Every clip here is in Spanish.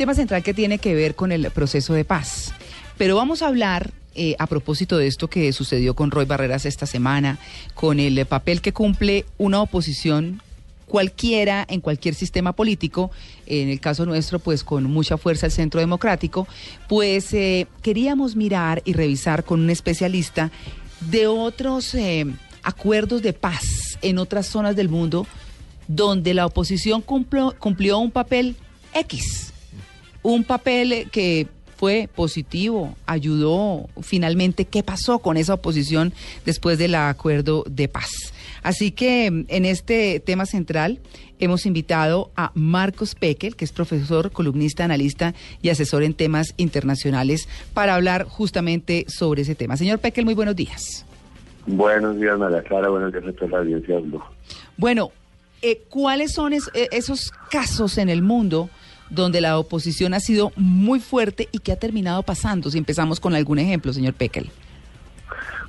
Tema central que tiene que ver con el proceso de paz. Pero vamos a hablar eh, a propósito de esto que sucedió con Roy Barreras esta semana, con el papel que cumple una oposición cualquiera en cualquier sistema político, en el caso nuestro, pues con mucha fuerza el Centro Democrático, pues eh, queríamos mirar y revisar con un especialista de otros eh, acuerdos de paz en otras zonas del mundo donde la oposición cumplió, cumplió un papel X, un papel que fue positivo, ayudó finalmente. ¿Qué pasó con esa oposición después del acuerdo de paz? Así que en este tema central hemos invitado a Marcos Pekel, que es profesor, columnista, analista y asesor en temas internacionales, para hablar justamente sobre ese tema. Señor Pekel, muy buenos días. Buenos días, María Clara. Buenos días a toda la audiencia. Bueno, eh, ¿cuáles son es, eh, esos casos en el mundo donde la oposición ha sido muy fuerte y que ha terminado pasando? Si empezamos con algún ejemplo, señor Pekel.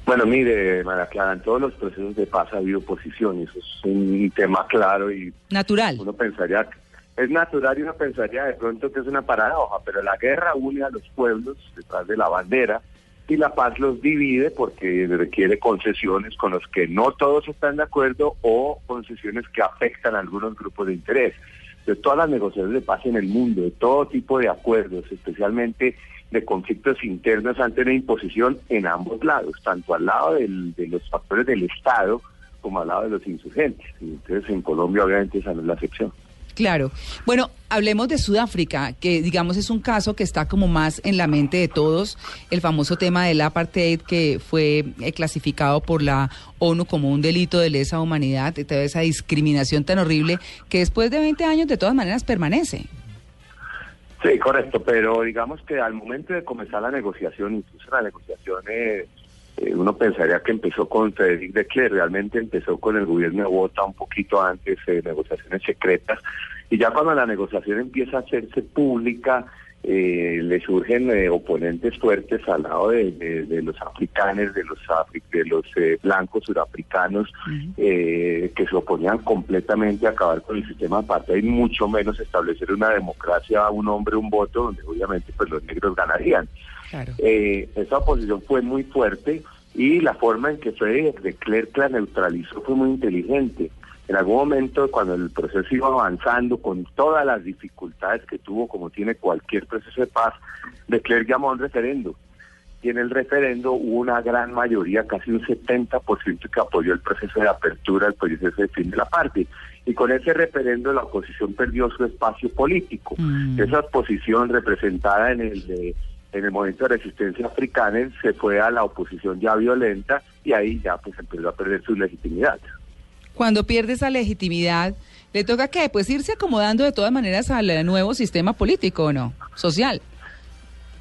Bueno, mire, María Clara, en todos los procesos de paz ha habido oposición y eso es un tema claro y... Natural. Uno pensaría, es natural y uno pensaría de pronto que es una paradoja, pero la guerra une a los pueblos detrás de la bandera y la paz los divide porque requiere concesiones con los que no todos están de acuerdo o concesiones que afectan a algunos grupos de interés. De todas las negociaciones de paz en el mundo, de todo tipo de acuerdos, especialmente de conflictos internos han tenido imposición en ambos lados, tanto al lado del, de los factores del Estado como al lado de los insurgentes. Entonces en Colombia obviamente esa no es la excepción. Claro. Bueno, hablemos de Sudáfrica, que digamos es un caso que está como más en la mente de todos, el famoso tema del apartheid que fue eh, clasificado por la ONU como un delito de lesa humanidad, toda esa discriminación tan horrible que después de 20 años de todas maneras permanece. Sí, correcto, pero digamos que al momento de comenzar la negociación, incluso la negociación, eh, eh, uno pensaría que empezó con Frederic de realmente empezó con el gobierno de Bota un poquito antes, eh, negociaciones secretas, y ya cuando la negociación empieza a hacerse pública, eh, le surgen eh, oponentes fuertes al lado de, de, de los africanos, de los, de los eh, blancos surafricanos, eh, que se oponían completamente a acabar con el sistema apartheid y mucho menos establecer una democracia, un hombre, un voto, donde obviamente pues los negros ganarían. Claro. Eh, esa oposición fue muy fuerte y la forma en que fue de Klerk la neutralizó fue muy inteligente. En algún momento, cuando el proceso iba avanzando con todas las dificultades que tuvo, como tiene cualquier proceso de paz, de Klerk llamó a un referendo. Y en el referendo hubo una gran mayoría, casi un 70% que apoyó el proceso de apertura, el proceso de fin de la parte. Y con ese referendo la oposición perdió su espacio político. Mm. Esa oposición representada en el de en el movimiento de resistencia africana se fue a la oposición ya violenta y ahí ya pues empezó a perder su legitimidad. Cuando pierde esa legitimidad, ¿le toca qué? Pues irse acomodando de todas maneras al nuevo sistema político, ¿o no? Social.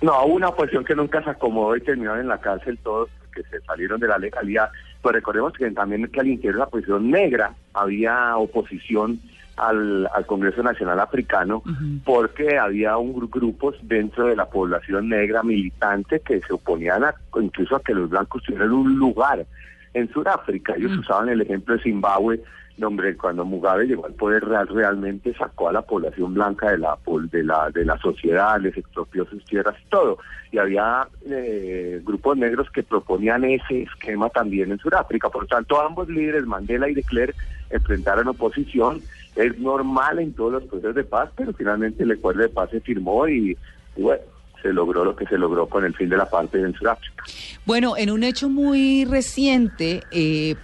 No, una oposición que nunca se acomodó y terminaron en la cárcel todos que se salieron de la legalidad. Pues recordemos que también que al interior de la oposición negra había oposición al, al Congreso Nacional Africano porque había un gru- grupos dentro de la población negra militante que se oponían a, incluso a que los blancos tuvieran un lugar en Sudáfrica. Ellos usaban el ejemplo de Zimbabue, donde cuando Mugabe llegó al poder real realmente sacó a la población blanca de la de la de la sociedad, les expropió sus tierras y todo. Y había eh, grupos negros que proponían ese esquema también en Sudáfrica. Por lo tanto, ambos líderes, Mandela y de Klerk, enfrentaron oposición. Es normal en todos los procesos de paz, pero finalmente el acuerdo de paz se firmó y, y bueno, se logró lo que se logró con el fin de la paz en Sudáfrica. Bueno, en un hecho muy reciente, eh,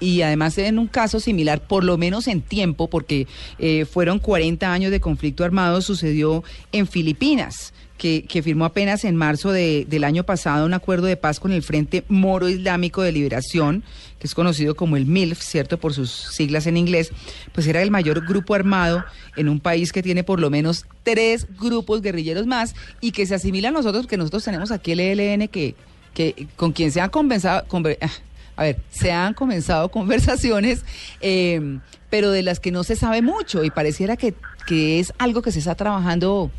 y además en un caso similar, por lo menos en tiempo, porque eh, fueron 40 años de conflicto armado, sucedió en Filipinas. Que, que, firmó apenas en marzo de, del año pasado un acuerdo de paz con el Frente Moro Islámico de Liberación, que es conocido como el MILF, ¿cierto? Por sus siglas en inglés, pues era el mayor grupo armado en un país que tiene por lo menos tres grupos guerrilleros más y que se asimila a nosotros, que nosotros tenemos aquí el ELN, que, que con quien se han conversado, a ver, se han comenzado conversaciones, eh, pero de las que no se sabe mucho y pareciera que, que es algo que se está trabajando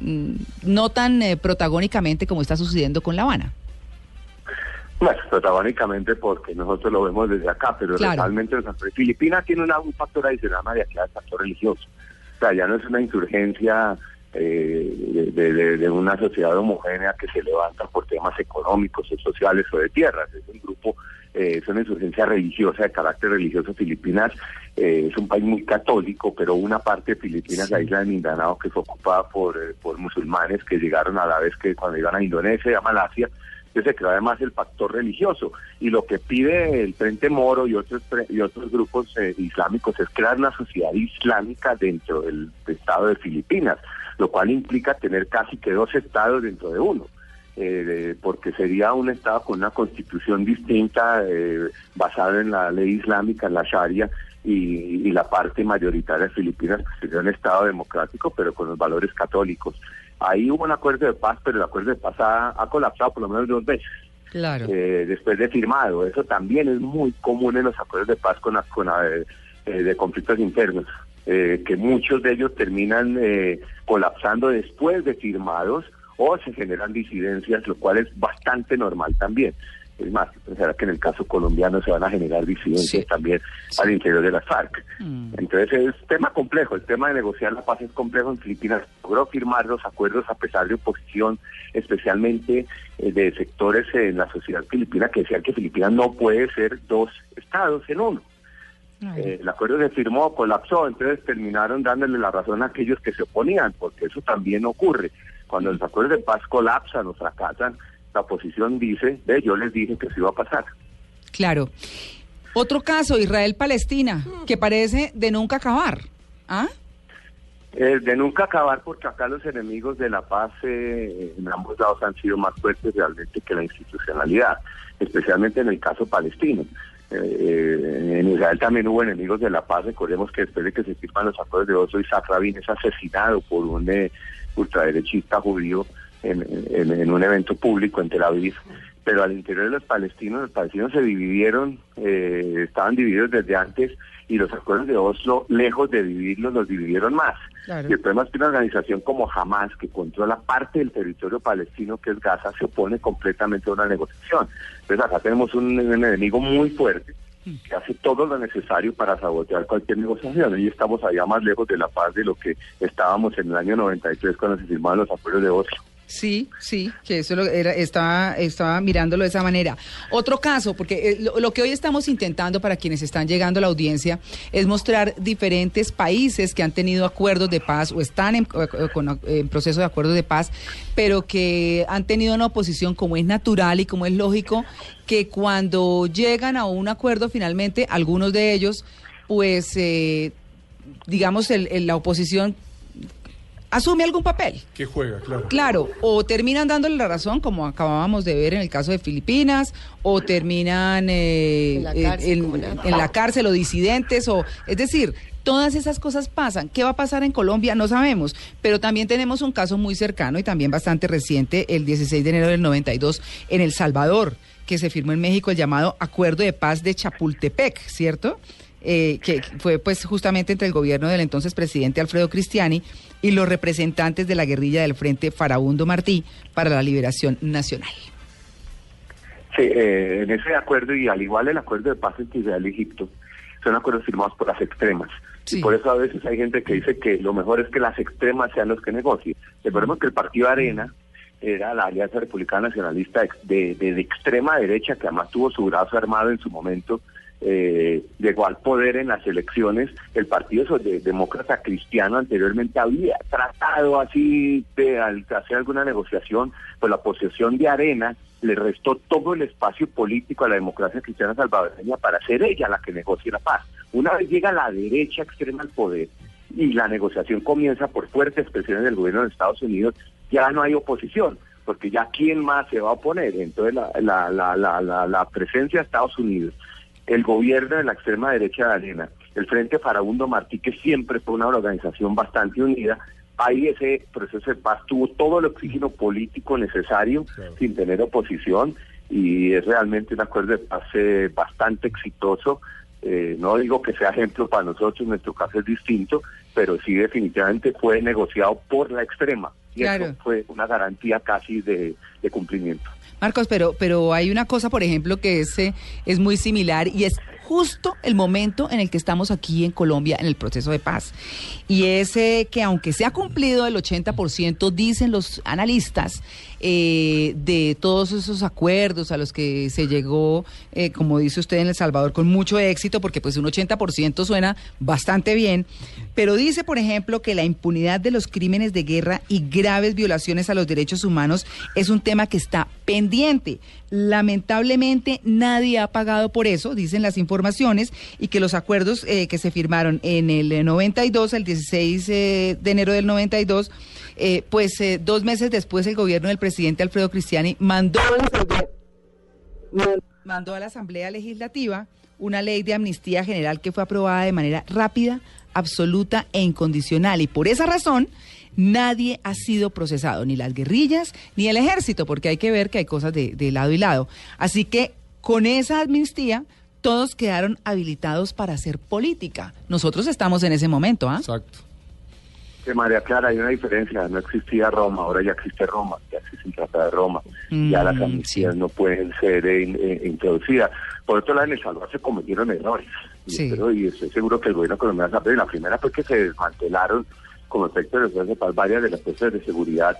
mm, no tan eh, protagónicamente como está sucediendo con La Habana. Bueno, protagónicamente porque nosotros lo vemos desde acá, pero Claro. realmente Filipinas tiene una- un factor adicional más de aquí al factor religioso. O sea, ya no es una insurgencia eh, de, de- de una sociedad homogénea que se levanta por temas económicos o sociales o de tierras. Es un grupo, eh, es una insurgencia religiosa de carácter religioso. Filipinas eh, es un país muy católico, pero una parte de Filipinas, la isla de Mindanao, que fue ocupada por, eh, por musulmanes que llegaron a la vez que cuando iban a Indonesia y a Malasia, entonces se creó además el factor religioso y lo que pide el Frente Moro y otros y otros grupos eh, islámicos es crear una sociedad islámica dentro del Estado de Filipinas, lo cual implica tener casi que dos estados dentro de uno. eh, porque sería un estado con una constitución distinta eh, basada en la ley islámica, en la Sharia, y, y la parte mayoritaria de Filipinas pues, sería un estado democrático, pero con los valores católicos. Ahí hubo un acuerdo de paz, pero el acuerdo de paz ha, ha colapsado por lo menos dos veces Claro. eh, después de firmado. Eso también es muy común en los acuerdos de paz con, con eh, de conflictos internos, eh, que muchos de ellos terminan eh, colapsando después de firmados o se generan disidencias, lo cual es bastante normal también. Es más, pensará que en el caso colombiano se van a generar disidencias Sí. también al interior de las FARC. Mm. Entonces es tema complejo, el tema de negociar la paz es complejo en Filipinas. Logró firmar los acuerdos a pesar de oposición, especialmente eh, de sectores en la sociedad filipina que decían que Filipinas no puede ser dos estados en uno. Eh, el acuerdo se firmó, colapsó, entonces terminaron dándole la razón a aquellos que se oponían, porque eso también ocurre. Cuando los acuerdos de paz colapsan o fracasan, la oposición dice, ve, yo les dije que eso iba a pasar. Claro. Otro caso, Israel-Palestina, que parece de nunca acabar. ¿Ah? Eh, de nunca acabar, porque acá los enemigos de la paz eh, en ambos lados han sido más fuertes realmente que la institucionalidad, especialmente en el caso palestino. Eh, en Israel también hubo enemigos de la paz. Recordemos que después de que se firman los acuerdos de Oslo, Isaac Rabin es asesinado por un eh, ultraderechista judío en- en un evento público en Tel Aviv. Pero al interior de los palestinos, los palestinos se dividieron, eh, estaban divididos desde antes y los acuerdos de Oslo, lejos de dividirlos, los dividieron más. Claro. Y el problema es que una organización como Hamas, que controla parte del territorio palestino, que es Gaza, se opone completamente a una negociación. Entonces acá tenemos un, un enemigo muy fuerte que hace todo lo necesario para sabotear cualquier negociación. Y estamos allá más lejos de la paz de lo que estábamos en el año 93 cuando se firmaron los acuerdos de Oslo. Sí, sí, que eso lo era, estaba, estaba mirándolo de esa manera. Otro caso, porque eh, lo, lo que hoy estamos intentando para quienes están llegando a la audiencia es mostrar diferentes países que han tenido acuerdos de paz o están en, con- en proceso de acuerdos de paz, pero que han tenido una oposición como es natural y como es lógico, que cuando llegan a un acuerdo finalmente, algunos de ellos, pues, eh, digamos, el- el- la oposición asume algún papel. Que juega, claro. Claro, o terminan dándole la razón, como acabábamos de ver en el caso de Filipinas, o terminan eh, En la eh, cárcel, en la cárcel o disidentes, o es decir, todas esas cosas pasan. ¿Qué va a pasar en Colombia? No sabemos, pero también tenemos un caso muy cercano y también bastante reciente, el 16 de enero del 92, en El Salvador, que se firmó en México el llamado Acuerdo de Paz de Chapultepec, ¿cierto? Eh, que fue pues justamente entre el gobierno del entonces presidente Alfredo Cristiani y los representantes de la guerrilla del Frente Farabundo Martí para la Liberación Nacional. Sí, eh, en ese acuerdo y al igual el acuerdo de paz entre Israel y Egipto, son acuerdos firmados por las extremas. Sí. Y por eso a veces hay gente que dice que lo mejor es que las extremas sean los que negocien. Recordemos que el partido Arena era la Alianza Republicana Nacionalista de- de extrema derecha, que además tuvo su brazo armado en su momento eh, llegó al poder en las elecciones, el Partido Demócrata Cristiano anteriormente había tratado así de hacer alguna negociación, pues la posesión de Arena le restó todo el espacio político a la democracia cristiana salvadoreña para ser ella la que negocie la paz. Una vez llega la derecha extrema al poder y la negociación comienza por fuertes presiones del gobierno de Estados Unidos, ya no hay oposición porque ya quién más se va a oponer. Entonces la, la, la, la, la presencia de Estados Unidos el gobierno de la extrema derecha de Arena, el Frente Farabundo Martí, que siempre fue una organización bastante unida, ahí ese proceso de paz tuvo todo el oxígeno político necesario sin tener oposición y es realmente un acuerdo de paz eh, bastante exitoso. Eh, no digo que sea ejemplo para nosotros, nuestro caso es distinto, pero sí definitivamente fue negociado por la extrema y eso fue una garantía casi de cumplimiento. Marcos, pero, pero hay una cosa, por ejemplo, que es, eh, es muy similar y es justo el momento en el que estamos aquí en Colombia en el proceso de paz. Y es eh, que aunque se ha cumplido el 80%, dicen los analistas, eh, de todos esos acuerdos a los que se llegó, como dice usted, en El Salvador con mucho éxito, porque pues un 80% suena bastante bien, pero dice, por ejemplo, que la impunidad de los crímenes de guerra y graves violaciones a los derechos humanos es un tema que está pendiente. Lamentablemente nadie ha pagado por eso, dicen las informaciones, y que los acuerdos eh, que se firmaron en el 92, el 16 de enero del 92, eh, pues eh, dos meses después el gobierno del presidente Alfredo Cristiani mandó mandó a la Asamblea Legislativa una ley de amnistía general que fue aprobada de manera rápida, absoluta e incondicional. Y por esa razón, nadie ha sido procesado, ni las guerrillas, ni el ejército, porque hay que ver que hay cosas de, de lado y lado. Así que con esa amnistía, todos quedaron habilitados para hacer política. Nosotros estamos en ese momento, ¿ah? Exacto. María Clara, hay una diferencia, no existía Roma, ahora ya existe Roma, ya existe el Tratado de Roma, ya las mm, amnistías no pueden ser introducidas. Por otro lado, en El Salvador se cometieron errores, y, estoy seguro que el gobierno colombiano sabe, la primera fue que se desmantelaron como efecto de los de paz varias de las fuerzas de seguridad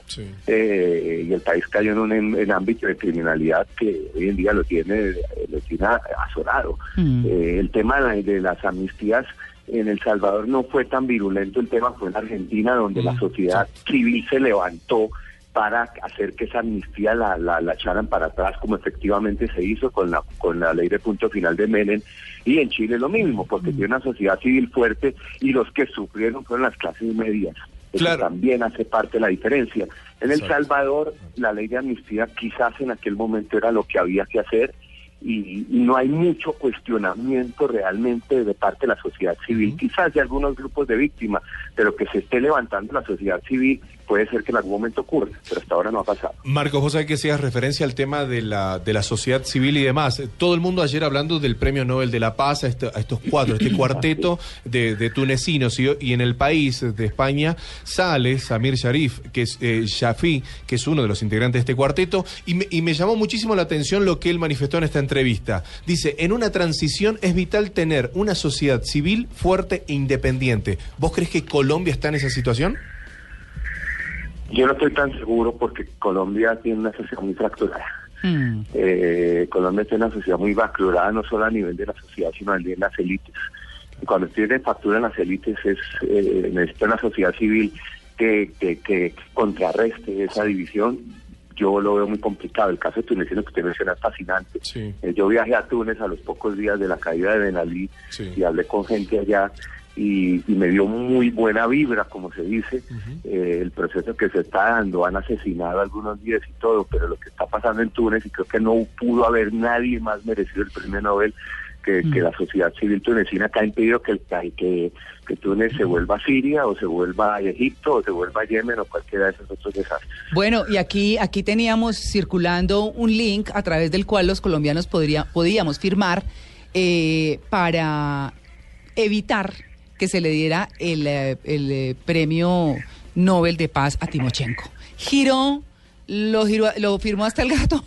eh, y el país cayó en un ámbito de criminalidad que hoy en día lo tiene, lo tiene azorado. Mm. Eh, el tema de las amnistías en El Salvador no fue tan virulento el tema, fue en Argentina donde la mm, sociedad civil se levantó para hacer que esa amnistía la, la, echaran para atrás, como efectivamente se hizo con la, con la ley de punto final de Menem. Y en Chile lo mismo, porque mm. tiene una sociedad civil fuerte y los que sufrieron fueron las clases medias. Eso también hace parte de la diferencia. En El Salvador, la ley de amnistía quizás en aquel momento era lo que había que hacer y, no hay mucho cuestionamiento realmente de parte de la sociedad civil, quizás de algunos grupos de víctimas, pero que se esté levantando la sociedad civil puede ser que en algún momento ocurra, pero hasta ahora no ha pasado. Marcos, vos sabés que hacías referencia al tema de la, de la sociedad civil y demás. Todo el mundo ayer hablando del Premio Nobel de la Paz a, estos cuatro, este cuarteto de, tunecinos y, en el país de España sale Samir Sharif, que es eh, que es uno de los integrantes de este cuarteto, y me, y me llamó muchísimo la atención lo que él manifestó en esta entrevista. Dice, en una transición es vital tener una sociedad civil fuerte e independiente. ¿Vos crees que Colombia está en esa situación? Yo no estoy tan seguro porque Colombia tiene una sociedad muy fracturada. Hmm. Eh, Colombia tiene una sociedad muy fracturada no solo a nivel de la sociedad, sino a nivel de las élites. Y cuando tiene fractura en las élites es eh, necesita una sociedad civil que, que, que contrarreste esa división yo lo veo muy complicado. El caso de tunecino que usted menciona es fascinante. Eh, yo viajé a Túnez a los pocos días de la caída de Ben Ali y hablé con gente allá y, me dio muy buena vibra, como se dice, eh, el proceso que se está dando. Han asesinado algunos días y todo, pero lo que está pasando en Túnez, y creo que no pudo haber nadie más merecido el premio Nobel, que, la sociedad civil tunecina que ha impedido que, que, que Túnez se vuelva a Siria o se vuelva a Egipto o se vuelva a Yemen o cualquiera de esos otros desastres. Bueno, y aquí, aquí teníamos circulando un link a través del cual los colombianos podría, podíamos firmar eh, para evitar que se le diera el, eh, el, eh, premio Nobel de Paz a Timochenko. Giró Lo, giró- lo firmó hasta el gato.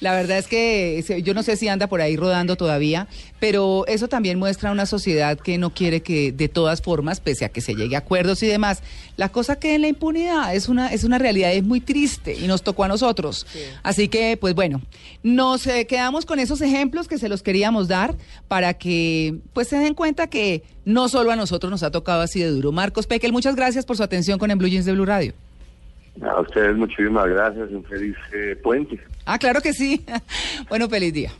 La verdad es que yo no sé si anda por ahí rodando todavía, pero eso también muestra una sociedad que no quiere que de todas formas, pese a que se llegue a acuerdos y demás, la cosa quede en la impunidad. Es una, es una realidad, es muy triste y nos tocó a nosotros. Así que, pues bueno, nos eh, quedamos con esos ejemplos que se los queríamos dar para que pues se den cuenta que no solo a nosotros nos ha tocado así de duro. Marcos Pekel, muchas gracias por su atención con En Blue Jeans de Blue Radio. A ustedes muchísimas gracias, un feliz eh, puente. Ah, claro que sí. bueno, feliz día.